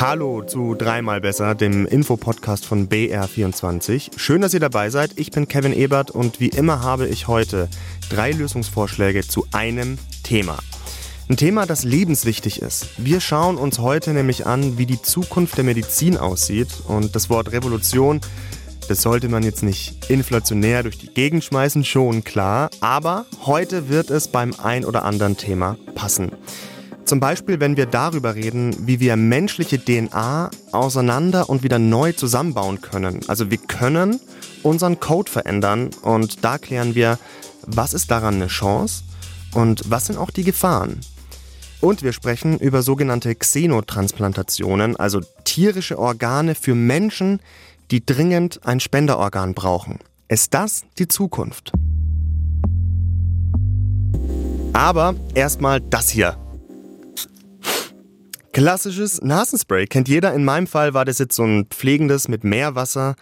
Hallo zu Dreimal Besser, dem Infopodcast von BR24. Schön, dass ihr dabei seid. Ich bin Kevin Ebert und wie immer habe ich heute drei Lösungsvorschläge zu einem Thema. Ein Thema, das lebenswichtig ist. Wir schauen uns heute nämlich an, wie die Zukunft der Medizin aussieht. Und das Wort Revolution, das sollte man jetzt nicht inflationär durch die Gegend schmeißen, schon klar. Aber heute wird es beim ein oder anderen Thema passen. Zum Beispiel, wenn wir darüber reden, wie wir menschliche DNA auseinander und wieder neu zusammenbauen können. Also wir können unseren Code verändern und da klären wir, was ist daran eine Chance und was sind auch die Gefahren. Und wir sprechen über sogenannte Xenotransplantationen, also tierische Organe für Menschen, die dringend ein Spenderorgan brauchen. Ist das die Zukunft? Aber erstmal das hier. Klassisches Nasenspray kennt jeder. In meinem Fall war das jetzt so ein pflegendes mit Meerwasser,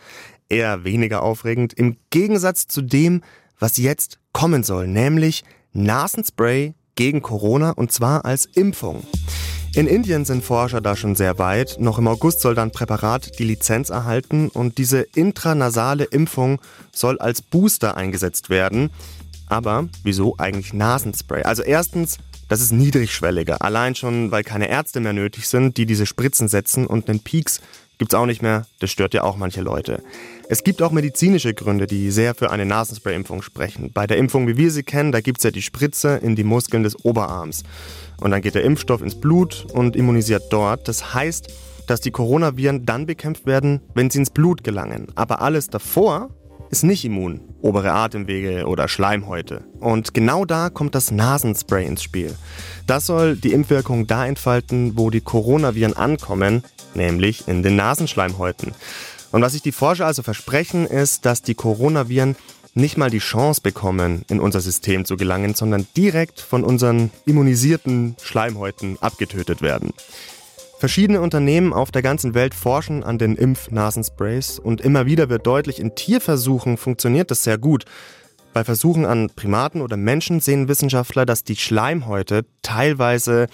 eher weniger aufregend. Im Gegensatz zu dem, was jetzt kommen soll, nämlich Nasenspray gegen Corona und zwar als Impfung. In Indien sind Forscher da schon sehr weit. Noch im August soll dann Präparat die Lizenz erhalten und diese intranasale Impfung soll als Booster eingesetzt werden. Aber wieso eigentlich Nasenspray? Also erstens, das ist niedrigschwelliger. Allein schon, weil keine Ärzte mehr nötig sind, die diese Spritzen setzen und einen Peaks gibt's auch nicht mehr. Das stört ja auch manche Leute. Es gibt auch medizinische Gründe, die sehr für eine Nasenspray-Impfung sprechen. Bei der Impfung, wie wir sie kennen, da gibt's ja die Spritze in die Muskeln des Oberarms. Und dann geht der Impfstoff ins Blut und immunisiert dort. Das heißt, dass die Coronaviren dann bekämpft werden, wenn sie ins Blut gelangen. Aber alles davor ist nicht immun. Obere Atemwege oder Schleimhäute. Und genau da kommt das Nasenspray ins Spiel. Das soll die Impfwirkung da entfalten, wo die Coronaviren ankommen, nämlich in den Nasenschleimhäuten. Und was sich die Forscher also versprechen, ist, dass die Coronaviren nicht mal die Chance bekommen, in unser System zu gelangen, sondern direkt von unseren immunisierten Schleimhäuten abgetötet werden. Verschiedene Unternehmen auf der ganzen Welt forschen an den Impfnasensprays und immer wieder wird deutlich, in Tierversuchen funktioniert das sehr gut. Bei Versuchen an Primaten oder Menschen sehen Wissenschaftler, dass die Schleimhäute teilweise,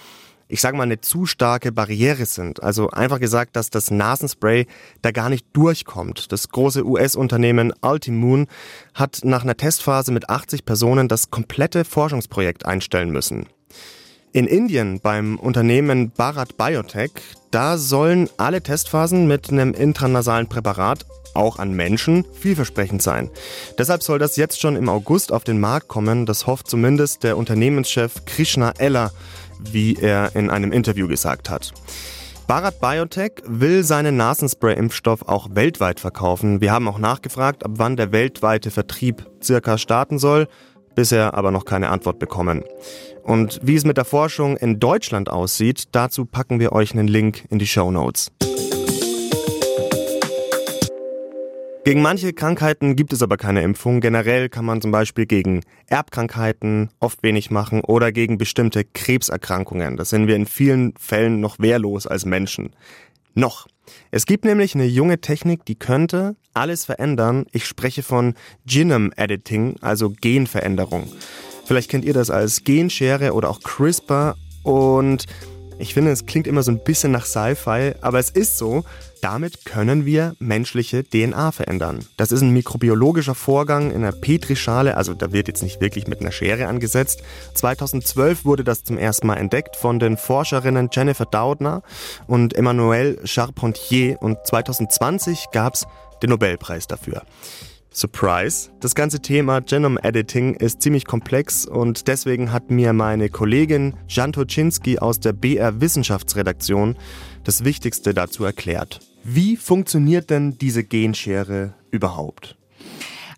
ich sage mal, eine zu starke Barriere sind. Also einfach gesagt, dass das Nasenspray da gar nicht durchkommt. Das große US-Unternehmen Ultimoon hat nach einer Testphase mit 80 Personen das komplette Forschungsprojekt einstellen müssen. In Indien beim Unternehmen Bharat Biotech, da sollen alle Testphasen mit einem intranasalen Präparat auch an Menschen vielversprechend sein. Deshalb soll das jetzt schon im August auf den Markt kommen. Das hofft zumindest der Unternehmenschef Krishna Eller, wie er in einem Interview gesagt hat. Bharat Biotech will seinen Nasenspray-Impfstoff auch weltweit verkaufen. Wir haben auch nachgefragt, ab wann der weltweite Vertrieb circa starten soll, bisher aber noch keine Antwort bekommen. Und wie es mit der Forschung in Deutschland aussieht, dazu packen wir euch einen Link in die Show Notes. Gegen manche Krankheiten gibt es aber keine Impfung. Generell kann man zum Beispiel gegen Erbkrankheiten oft wenig machen oder gegen bestimmte Krebserkrankungen. Das sind wir in vielen Fällen noch wehrlos als Menschen. Noch. Es gibt nämlich eine junge Technik, die könnte alles verändern. Ich spreche von Genome Editing, also Genveränderung. Vielleicht kennt ihr das als Genschere oder auch CRISPR und ich finde, es klingt immer so ein bisschen nach Sci-Fi, aber es ist so. Damit können wir menschliche DNA verändern. Das ist ein mikrobiologischer Vorgang in einer Petrischale, also da wird jetzt nicht wirklich mit einer Schere angesetzt. 2012 wurde das zum ersten Mal entdeckt von den Forscherinnen Jennifer Doudna und Emmanuel Charpentier und 2020 gab es den Nobelpreis dafür. Surprise. Das ganze Thema Genome Editing ist ziemlich komplex und deswegen hat mir meine Kollegin Jan Toczynski aus der BR Wissenschaftsredaktion das Wichtigste dazu erklärt. Wie funktioniert denn diese Genschere überhaupt?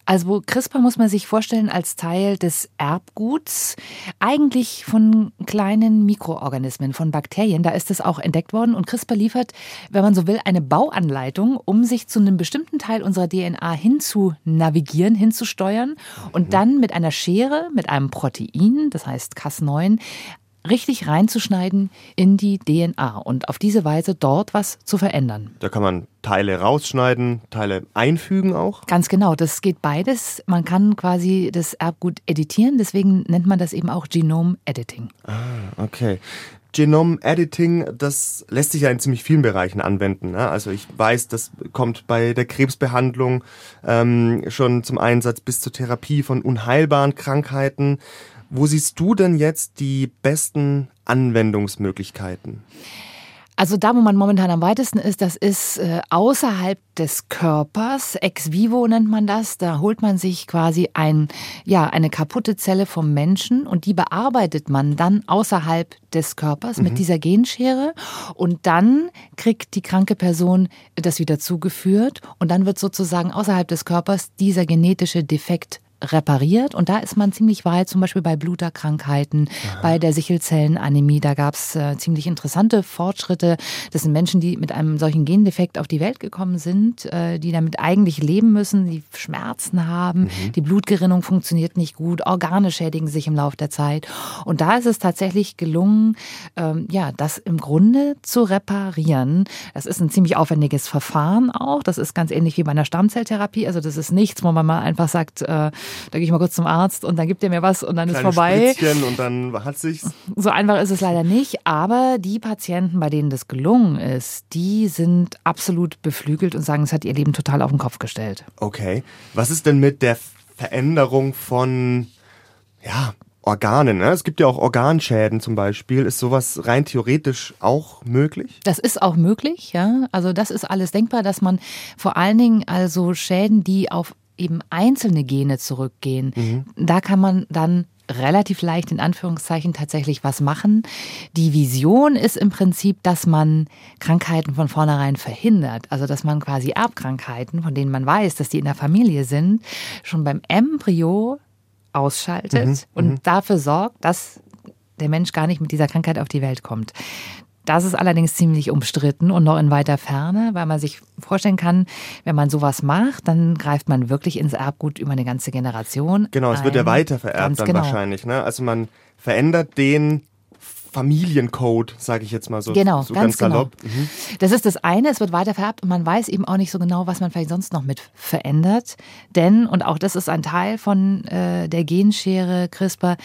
Also CRISPR muss man sich vorstellen als Teil des Erbguts, eigentlich von kleinen Mikroorganismen, von Bakterien. Da ist es auch entdeckt worden und CRISPR liefert, wenn man so will, eine Bauanleitung, um sich zu einem bestimmten Teil unserer DNA hinzunavigieren, hinzusteuern und mhm. dann mit einer Schere, mit einem Protein, das heißt Cas9, richtig reinzuschneiden in die DNA und auf diese Weise dort was zu verändern. Da kann man Teile rausschneiden, Teile einfügen auch? Ganz genau, das geht beides. Man kann quasi das Erbgut editieren, deswegen nennt man das eben auch Genome Editing. Ah, okay. Genome Editing, das lässt sich ja in ziemlich vielen Bereichen anwenden. Ne? Also ich weiß, das kommt bei der Krebsbehandlung ähm, schon zum Einsatz bis zur Therapie von unheilbaren Krankheiten. Wo siehst du denn jetzt die besten Anwendungsmöglichkeiten? Also da, wo man momentan am weitesten ist, das ist äh, außerhalb des Körpers, ex vivo nennt man das. Da holt man sich quasi ein, ja, eine kaputte Zelle vom Menschen und die bearbeitet man dann außerhalb des Körpers mhm. mit dieser Genschere und dann kriegt die kranke Person das wieder zugeführt und dann wird sozusagen außerhalb des Körpers dieser genetische Defekt repariert. Und da ist man ziemlich weit, zum Beispiel bei Bluterkrankheiten, Aha. bei der Sichelzellenanämie. Da gab es äh, ziemlich interessante Fortschritte. Das sind Menschen, die mit einem solchen Gendefekt auf die Welt gekommen sind, äh, die damit eigentlich leben müssen, die Schmerzen haben, mhm. die Blutgerinnung funktioniert nicht gut, Organe schädigen sich im Laufe der Zeit. Und da ist es tatsächlich gelungen, ähm, ja, das im Grunde zu reparieren. Das ist ein ziemlich aufwendiges Verfahren auch. Das ist ganz ähnlich wie bei einer Stammzelltherapie. Also das ist nichts, wo man mal einfach sagt, äh, da gehe ich mal kurz zum Arzt und dann gibt er mir was und dann Kleine ist vorbei. Spritzchen und dann hat sich's. So einfach ist es leider nicht, aber die Patienten, bei denen das gelungen ist, die sind absolut beflügelt und sagen, es hat ihr Leben total auf den Kopf gestellt. Okay. Was ist denn mit der Veränderung von ja, Organen. Ne? Es gibt ja auch Organschäden zum Beispiel. Ist sowas rein theoretisch auch möglich? Das ist auch möglich, ja. Also das ist alles denkbar, dass man vor allen Dingen also Schäden, die auf eben einzelne Gene zurückgehen, mhm. da kann man dann relativ leicht in Anführungszeichen tatsächlich was machen. Die Vision ist im Prinzip, dass man Krankheiten von vornherein verhindert. Also dass man quasi Erbkrankheiten, von denen man weiß, dass die in der Familie sind, schon beim Embryo ausschaltet mhm, und mhm. dafür sorgt, dass der Mensch gar nicht mit dieser Krankheit auf die Welt kommt. Das ist allerdings ziemlich umstritten und noch in weiter Ferne, weil man sich vorstellen kann, wenn man sowas macht, dann greift man wirklich ins Erbgut über eine ganze Generation. Genau, es ein. wird ja weiter vererbt dann genau. wahrscheinlich. Ne? Also man verändert den Familiencode, sage ich jetzt mal so, genau, so ganz, ganz salopp. Genau. Mhm. Das ist das eine, es wird weiter vererbt und man weiß eben auch nicht so genau, was man vielleicht sonst noch mit verändert. Denn, und auch das ist ein Teil von äh, der Genschere CRISPR,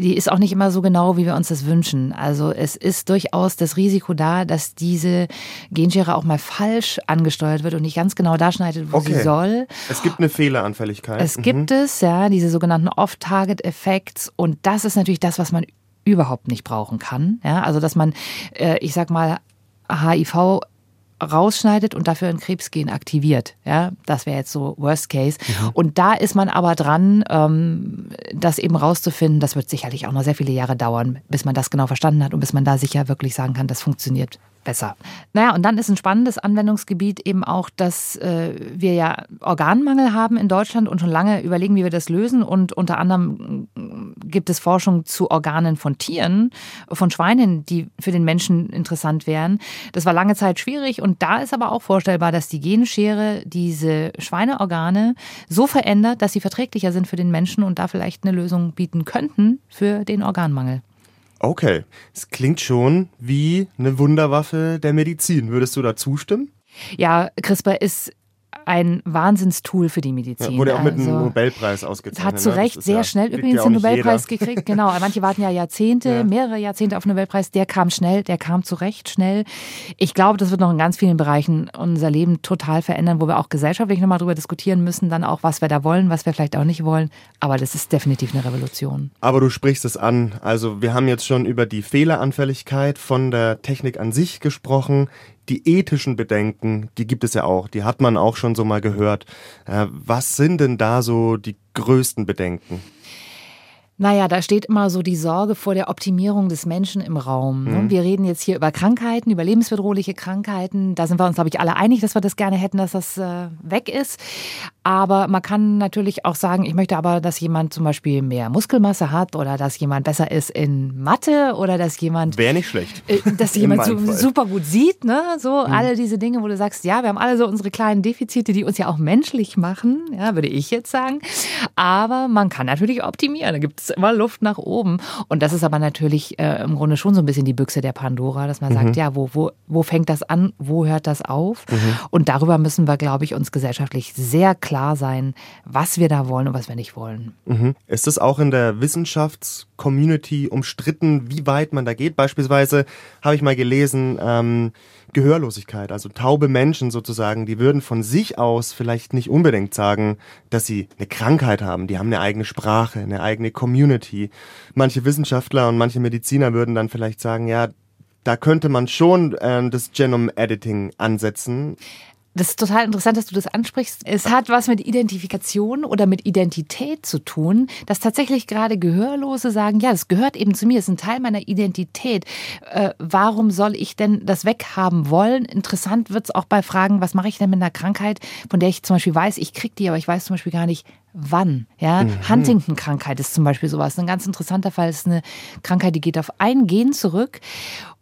die ist auch nicht immer so genau, wie wir uns das wünschen. Also es ist durchaus das Risiko da, dass diese Genschere auch mal falsch angesteuert wird und nicht ganz genau da schneidet, wo okay. sie soll. Es gibt eine Fehleranfälligkeit. Es mhm. gibt es, ja, diese sogenannten Off-Target-Effects und das ist natürlich das, was man überhaupt nicht brauchen kann. Ja, also dass man, äh, ich sag mal, HIV rausschneidet und dafür ein Krebsgen aktiviert. Ja, das wäre jetzt so Worst Case. Mhm. Und da ist man aber dran, ähm, das eben rauszufinden. Das wird sicherlich auch noch sehr viele Jahre dauern, bis man das genau verstanden hat und bis man da sicher wirklich sagen kann, das funktioniert besser. Naja, und dann ist ein spannendes Anwendungsgebiet eben auch, dass äh, wir ja Organmangel haben in Deutschland und schon lange überlegen, wie wir das lösen. Und unter anderem gibt es Forschung zu Organen von Tieren, von Schweinen, die für den Menschen interessant wären. Das war lange Zeit schwierig und da ist aber auch vorstellbar, dass die Genschere diese Schweineorgane so verändert, dass sie verträglicher sind für den Menschen und da vielleicht eine Lösung bieten könnten für den Organmangel. Okay, es klingt schon wie eine Wunderwaffe der Medizin. Würdest du da zustimmen? Ja, CRISPR ist ein Wahnsinnstool für die Medizin. Ja, wurde auch also, mit einem also Nobelpreis ausgezeichnet. Hat zu ne? Recht sehr ja, schnell übrigens den Nobelpreis jeder. gekriegt. Genau, manche warten ja Jahrzehnte, ja. mehrere Jahrzehnte auf den Nobelpreis. Der kam schnell, der kam zu Recht schnell. Ich glaube, das wird noch in ganz vielen Bereichen unser Leben total verändern, wo wir auch gesellschaftlich nochmal drüber diskutieren müssen, dann auch, was wir da wollen, was wir vielleicht auch nicht wollen. Aber das ist definitiv eine Revolution. Aber du sprichst es an. Also wir haben jetzt schon über die Fehleranfälligkeit von der Technik an sich gesprochen die ethischen Bedenken, die gibt es ja auch, die hat man auch schon so mal gehört. Äh, was sind denn da so die größten Bedenken? Naja, da steht immer so die Sorge vor der Optimierung des Menschen im Raum. Ne? Mhm. Wir reden jetzt hier über Krankheiten, über lebensbedrohliche Krankheiten. Da sind wir uns, glaube ich, alle einig, dass wir das gerne hätten, dass das äh, weg ist. Aber man kann natürlich auch sagen, ich möchte aber, dass jemand zum Beispiel mehr Muskelmasse hat oder dass jemand besser ist in Mathe oder dass jemand. Wäre nicht schlecht. Äh, dass jemand so, super gut sieht, ne? So mhm. alle diese Dinge, wo du sagst, ja, wir haben alle so unsere kleinen Defizite, die uns ja auch menschlich machen, ja, würde ich jetzt sagen. Aber man kann natürlich optimieren. Da gibt es ist immer Luft nach oben. Und das ist aber natürlich äh, im Grunde schon so ein bisschen die Büchse der Pandora, dass man mhm. sagt, ja, wo, wo, wo fängt das an, wo hört das auf? Mhm. Und darüber müssen wir, glaube ich, uns gesellschaftlich sehr klar sein, was wir da wollen und was wir nicht wollen. Mhm. Ist es auch in der Wissenschaftscommunity umstritten, wie weit man da geht? Beispielsweise habe ich mal gelesen, ähm, Gehörlosigkeit, also taube Menschen sozusagen, die würden von sich aus vielleicht nicht unbedingt sagen, dass sie eine Krankheit haben. Die haben eine eigene Sprache, eine eigene Community. Manche Wissenschaftler und manche Mediziner würden dann vielleicht sagen, ja, da könnte man schon äh, das Genome Editing ansetzen. Das ist total interessant, dass du das ansprichst. Es hat was mit Identifikation oder mit Identität zu tun, dass tatsächlich gerade Gehörlose sagen, ja, das gehört eben zu mir, ist ein Teil meiner Identität. Äh, warum soll ich denn das weghaben wollen? Interessant wird es auch bei Fragen, was mache ich denn mit einer Krankheit, von der ich zum Beispiel weiß, ich kriege die, aber ich weiß zum Beispiel gar nicht, wann. Ja? Mhm. Huntington-Krankheit ist zum Beispiel sowas. Ein ganz interessanter Fall ist eine Krankheit, die geht auf ein Gen zurück.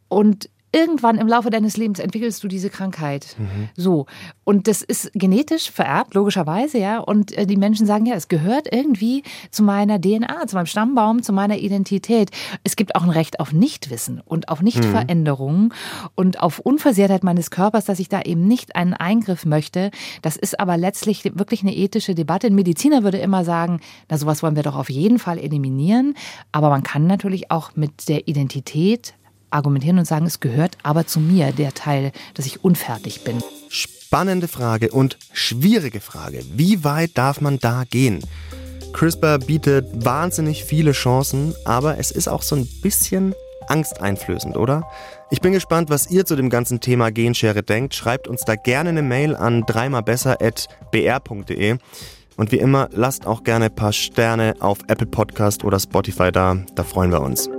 Und irgendwann im Laufe deines Lebens entwickelst du diese Krankheit. Mhm. So. Und das ist genetisch vererbt, logischerweise, ja. Und äh, die Menschen sagen, ja, es gehört irgendwie zu meiner DNA, zu meinem Stammbaum, zu meiner Identität. Es gibt auch ein Recht auf Nichtwissen und auf Nichtveränderungen mhm. und auf Unversehrtheit meines Körpers, dass ich da eben nicht einen Eingriff möchte. Das ist aber letztlich wirklich eine ethische Debatte. Ein Mediziner würde immer sagen, na, sowas wollen wir doch auf jeden Fall eliminieren. Aber man kann natürlich auch mit der Identität argumentieren und sagen, es gehört aber zu mir, der Teil, dass ich unfertig bin. Spannende Frage und schwierige Frage. Wie weit darf man da gehen? CRISPR bietet wahnsinnig viele Chancen, aber es ist auch so ein bisschen angsteinflößend, oder? Ich bin gespannt, was ihr zu dem ganzen Thema Genschere denkt. Schreibt uns da gerne eine Mail an dreimalbesser.br.de. Und wie immer, lasst auch gerne ein paar Sterne auf Apple Podcast oder Spotify da. Da freuen wir uns.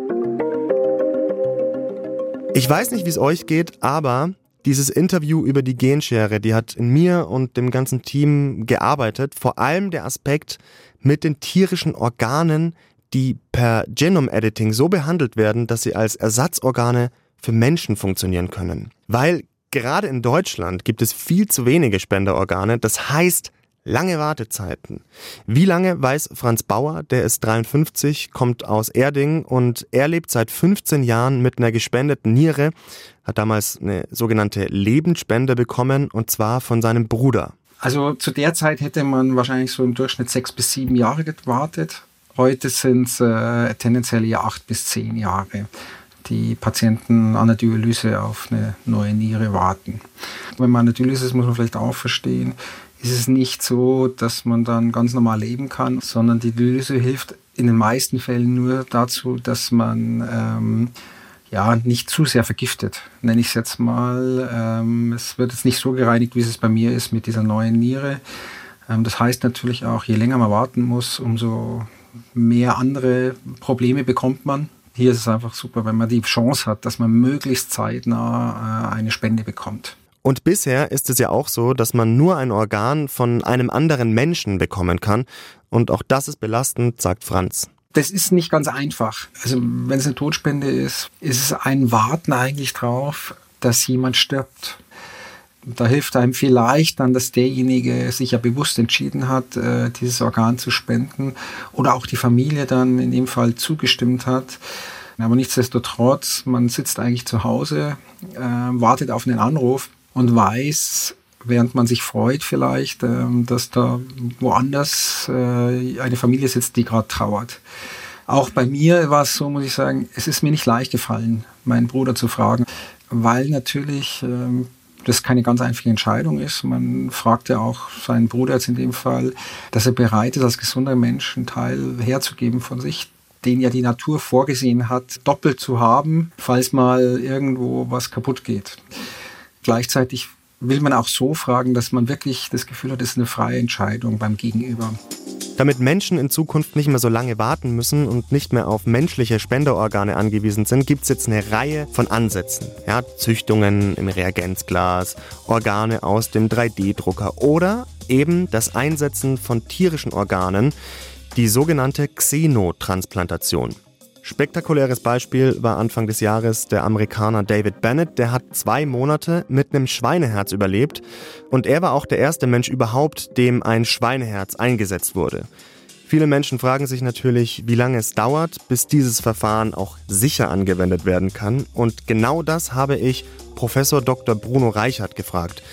Ich weiß nicht, wie es euch geht, aber dieses Interview über die Genschere, die hat in mir und dem ganzen Team gearbeitet. Vor allem der Aspekt mit den tierischen Organen, die per Genome Editing so behandelt werden, dass sie als Ersatzorgane für Menschen funktionieren können. Weil gerade in Deutschland gibt es viel zu wenige Spenderorgane. Das heißt, Lange Wartezeiten. Wie lange weiß Franz Bauer, der ist 53, kommt aus Erding und er lebt seit 15 Jahren mit einer gespendeten Niere, hat damals eine sogenannte Lebensspende bekommen und zwar von seinem Bruder. Also zu der Zeit hätte man wahrscheinlich so im Durchschnitt sechs bis sieben Jahre gewartet. Heute sind es äh, tendenziell ja acht bis zehn Jahre die Patienten an der Dialyse auf eine neue Niere warten. Wenn man an der Dialyse ist, muss man vielleicht auch verstehen, ist es nicht so, dass man dann ganz normal leben kann, sondern die Dialyse hilft in den meisten Fällen nur dazu, dass man ähm, ja nicht zu sehr vergiftet, nenne ich es jetzt mal. Ähm, es wird jetzt nicht so gereinigt, wie es bei mir ist mit dieser neuen Niere. Ähm, das heißt natürlich auch, je länger man warten muss, umso mehr andere Probleme bekommt man. Hier ist es einfach super, wenn man die Chance hat, dass man möglichst zeitnah äh, eine Spende bekommt. Und bisher ist es ja auch so, dass man nur ein Organ von einem anderen Menschen bekommen kann. Und auch das ist belastend, sagt Franz. Das ist nicht ganz einfach. Also wenn es eine Todspende ist, ist es ein Warten eigentlich drauf, dass jemand stirbt. Da hilft einem vielleicht dann, dass derjenige sich ja bewusst entschieden hat, äh, dieses Organ zu spenden oder auch die Familie dann in dem Fall zugestimmt hat. Aber nichtsdestotrotz, man sitzt eigentlich zu Hause, äh, wartet auf einen Anruf und weiß, während man sich freut vielleicht, ähm, dass da woanders äh, eine Familie sitzt, die gerade trauert. Auch bei mir war es so, muss ich sagen, es ist mir nicht leicht gefallen, meinen Bruder zu fragen, weil natürlich ähm, das keine ganz einfache Entscheidung ist. Man fragt ja auch seinen Bruder jetzt in dem Fall, dass er bereit ist, als gesunder Mensch einen Teil herzugeben von sich, den ja die Natur vorgesehen hat, doppelt zu haben, falls mal irgendwo was kaputt geht. Gleichzeitig will man auch so fragen, dass man wirklich das Gefühl hat, es ist eine freie Entscheidung beim Gegenüber. Damit Menschen in Zukunft nicht mehr so lange warten müssen und nicht mehr auf menschliche Spenderorgane angewiesen sind, gibt es jetzt eine Reihe von Ansätzen. Ja, Züchtungen im Reagenzglas, Organe aus dem 3D-Drucker oder eben das Einsetzen von tierischen Organen, die sogenannte Xenotransplantation. Spektakuläres Beispiel war Anfang des Jahres der Amerikaner David Bennett. Der hat zwei Monate mit einem Schweineherz überlebt und er war auch der erste Mensch überhaupt, dem ein Schweineherz eingesetzt wurde. Viele Menschen fragen sich natürlich, wie lange es dauert, bis dieses Verfahren auch sicher angewendet werden kann. Und genau das habe ich Professor Dr. Bruno Reichert gefragt.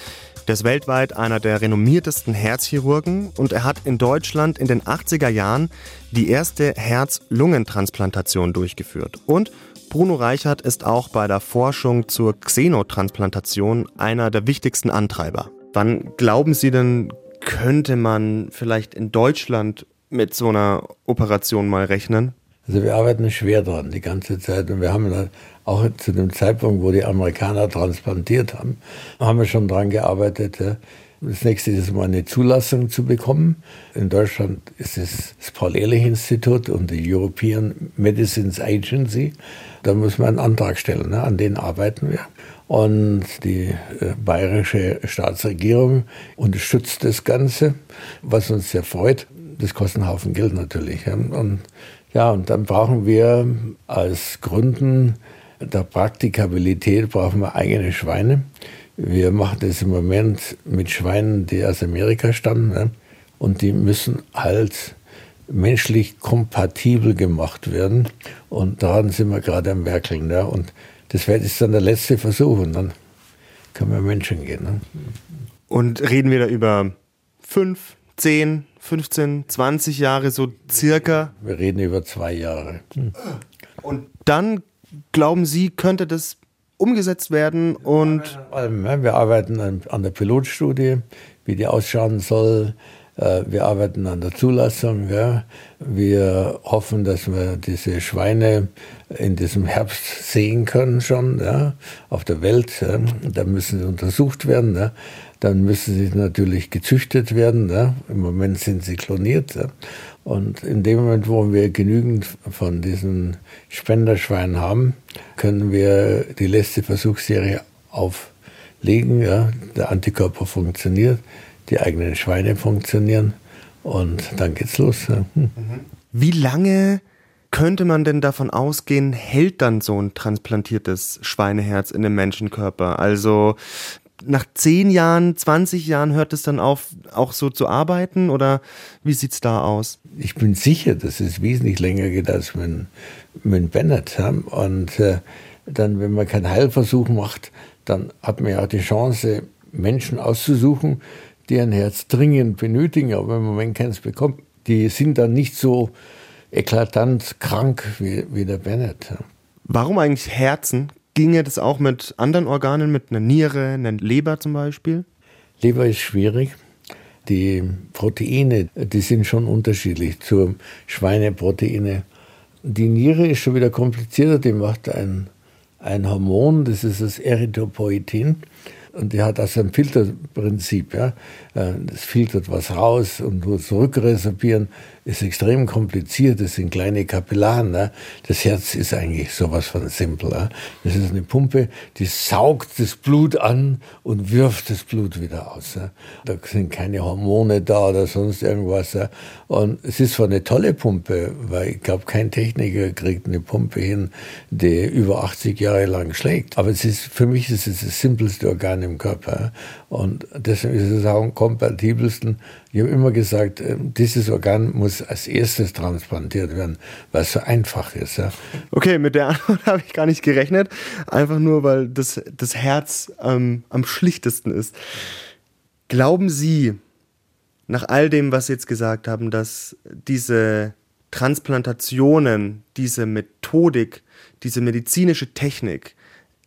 Der ist weltweit einer der renommiertesten Herzchirurgen und er hat in Deutschland in den 80er Jahren die erste Herz-Lungentransplantation durchgeführt. Und Bruno Reichert ist auch bei der Forschung zur Xenotransplantation einer der wichtigsten Antreiber. Wann glauben Sie denn, könnte man vielleicht in Deutschland mit so einer Operation mal rechnen? Also wir arbeiten schwer dran die ganze Zeit und wir haben auch zu dem Zeitpunkt, wo die Amerikaner transplantiert haben, haben wir schon dran gearbeitet. Das nächste ist mal eine Zulassung zu bekommen. In Deutschland ist es das Paul-Ehrlich-Institut und die European Medicines Agency. Da muss man einen Antrag stellen, ne? an den arbeiten wir. Und die äh, bayerische Staatsregierung unterstützt das Ganze, was uns sehr freut. Das kostet einen Haufen Geld natürlich. Und ja, und dann brauchen wir als Gründen der Praktikabilität brauchen wir eigene Schweine. Wir machen das im Moment mit Schweinen, die aus Amerika stammen. Ne? Und die müssen halt menschlich kompatibel gemacht werden. Und daran sind wir gerade am Werkeln. Ne? Und das wird jetzt dann der letzte Versuch und dann können wir Menschen gehen. Ne? Und reden wir da über fünf, zehn, 15, 20 Jahre so circa? Wir reden über zwei Jahre. Und dann glauben Sie, könnte das umgesetzt werden und. Wir arbeiten an der Pilotstudie, wie die ausschauen soll. Äh, wir arbeiten an der Zulassung. Wir hoffen, dass wir diese Schweine in diesem Herbst sehen können schon auf der Welt. Da müssen sie untersucht werden. Dann müssen sie natürlich gezüchtet werden. Im Moment sind sie kloniert. Und in dem Moment, wo wir genügend von diesen Spenderschweinen haben, können wir die letzte Versuchsserie auflegen. Ja. Der Antikörper funktioniert, die eigenen Schweine funktionieren und dann geht's los. Ja. Hm. Wie lange könnte man denn davon ausgehen, hält dann so ein transplantiertes Schweineherz in dem Menschenkörper? Also nach 10 Jahren, 20 Jahren hört es dann auf, auch so zu arbeiten oder wie sieht es da aus? Ich bin sicher, dass es wesentlich länger geht als mit, mit Bennett. Und äh, dann, wenn man keinen Heilversuch macht, dann hat man ja die Chance, Menschen auszusuchen, die ein Herz dringend benötigen, aber im Moment keins bekommen. Die sind dann nicht so eklatant krank wie, wie der Bennett. Warum eigentlich Herzen? Ginge das auch mit anderen Organen, mit einer Niere, einer Leber zum Beispiel? Leber ist schwierig. Die Proteine, die sind schon unterschiedlich zur Schweineproteine. Die Niere ist schon wieder komplizierter, die macht ein, ein Hormon, das ist das Erythropoietin. Und die hat also ein Filterprinzip. Ja. Äh, das filtert was raus und nur zurückresorbieren ist extrem kompliziert. Das sind kleine Kapillaren. Ne? Das Herz ist eigentlich sowas von simpel. Ne? Das ist eine Pumpe, die saugt das Blut an und wirft das Blut wieder aus. Ne? Da sind keine Hormone da oder sonst irgendwas. Ne? Und es ist zwar eine tolle Pumpe, weil ich glaube, kein Techniker kriegt eine Pumpe hin, die über 80 Jahre lang schlägt. Aber es ist, für mich ist es das simpelste Organ im Körper. Und deswegen ist es auch am kompatibelsten. Ich habe immer gesagt, äh, dieses Organ muss als erstes transplantiert werden, weil es so einfach ist. Ja. Okay, mit der Antwort habe ich gar nicht gerechnet. Einfach nur, weil das, das Herz ähm, am schlichtesten ist. Glauben Sie, nach all dem, was Sie jetzt gesagt haben, dass diese Transplantationen, diese Methodik, diese medizinische Technik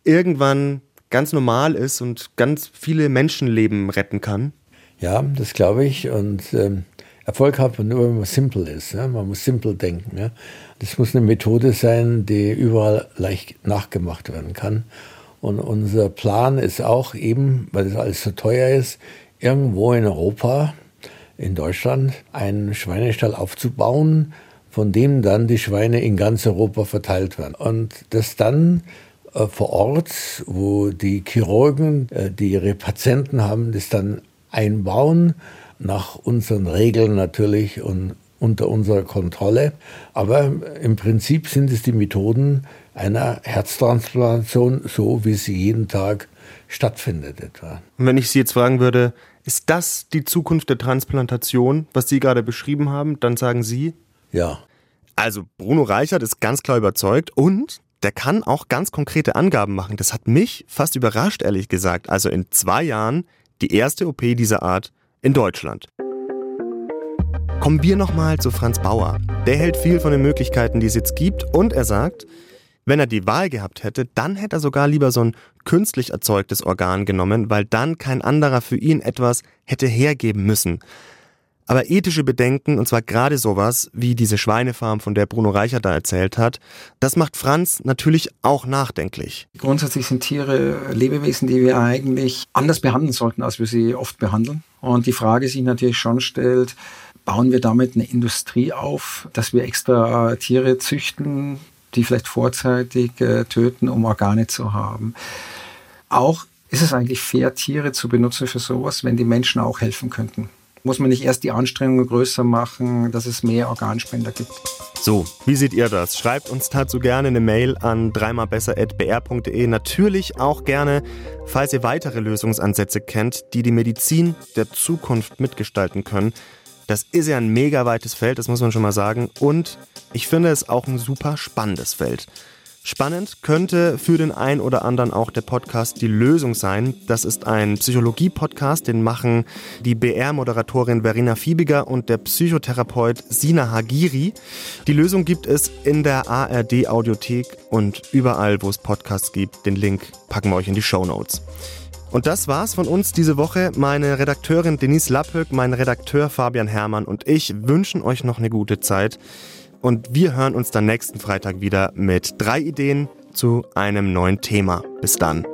irgendwann ganz normal ist und ganz viele Menschenleben retten kann? Ja, das glaube ich. Und ähm, Erfolg hat man nur, wenn man simpel ist. Ja? Man muss simpel denken. Ja? Das muss eine Methode sein, die überall leicht nachgemacht werden kann. Und unser Plan ist auch eben, weil das alles so teuer ist, irgendwo in Europa, in Deutschland, einen Schweinestall aufzubauen, von dem dann die Schweine in ganz Europa verteilt werden. Und das dann äh, vor Ort, wo die Chirurgen, äh, die ihre Patienten haben, das dann einbauen, nach unseren Regeln natürlich und unter unserer Kontrolle. Aber im Prinzip sind es die Methoden einer Herztransplantation, so wie sie jeden Tag stattfindet etwa. Und wenn ich Sie jetzt fragen würde, Ist das die Zukunft der Transplantation, was Sie gerade beschrieben haben? Dann sagen Sie? Ja. Also Bruno Reichert ist ganz klar überzeugt und der kann auch ganz konkrete Angaben machen. Das hat mich fast überrascht, ehrlich gesagt. Also in zwei Jahren die erste OP dieser Art in Deutschland. Kommen wir nochmal zu Franz Bauer. Der hält viel von den Möglichkeiten, die es jetzt gibt und er sagt, wenn er die Wahl gehabt hätte, dann hätte er sogar lieber so ein künstlich erzeugtes Organ genommen, weil dann kein anderer für ihn etwas hätte hergeben müssen. Aber ethische Bedenken, und zwar gerade sowas wie diese Schweinefarm, von der Bruno Reicher da erzählt hat, das macht Franz natürlich auch nachdenklich. Grundsätzlich sind Tiere Lebewesen, die wir eigentlich anders behandeln sollten, als wir sie oft behandeln. Und die Frage sich natürlich schon stellt, bauen wir damit eine Industrie auf, dass wir extra Tiere züchten, die vielleicht vorzeitig äh, töten, um Organe zu haben. Auch ist es eigentlich fair, Tiere zu benutzen für sowas, wenn die Menschen auch helfen könnten? Muss man nicht erst die Anstrengungen größer machen, dass es mehr Organspender gibt? So, wie seht ihr das? Schreibt uns dazu gerne eine Mail an dreimalbesser.br.de. Natürlich auch gerne, falls ihr weitere Lösungsansätze kennt, die die Medizin der Zukunft mitgestalten können. Das ist ja ein mega weites Feld, das muss man schon mal sagen. Und ich finde es auch ein super spannendes Feld. Spannend könnte für den einen oder anderen auch der Podcast Die Lösung sein. Das ist ein Psychologie-Podcast, den machen die BR-Moderatorin Verena Fiebiger und der Psychotherapeut Sina Hagiri. Die Lösung gibt es in der ARD-Audiothek und überall, wo es Podcasts gibt. Den Link packen wir euch in die Show Notes. Und das war's von uns diese Woche. Meine Redakteurin Denise Lappöck, mein Redakteur Fabian Herrmann und ich wünschen euch noch eine gute Zeit. Und wir hören uns dann nächsten Freitag wieder mit drei Ideen zu einem neuen Thema. Bis dann.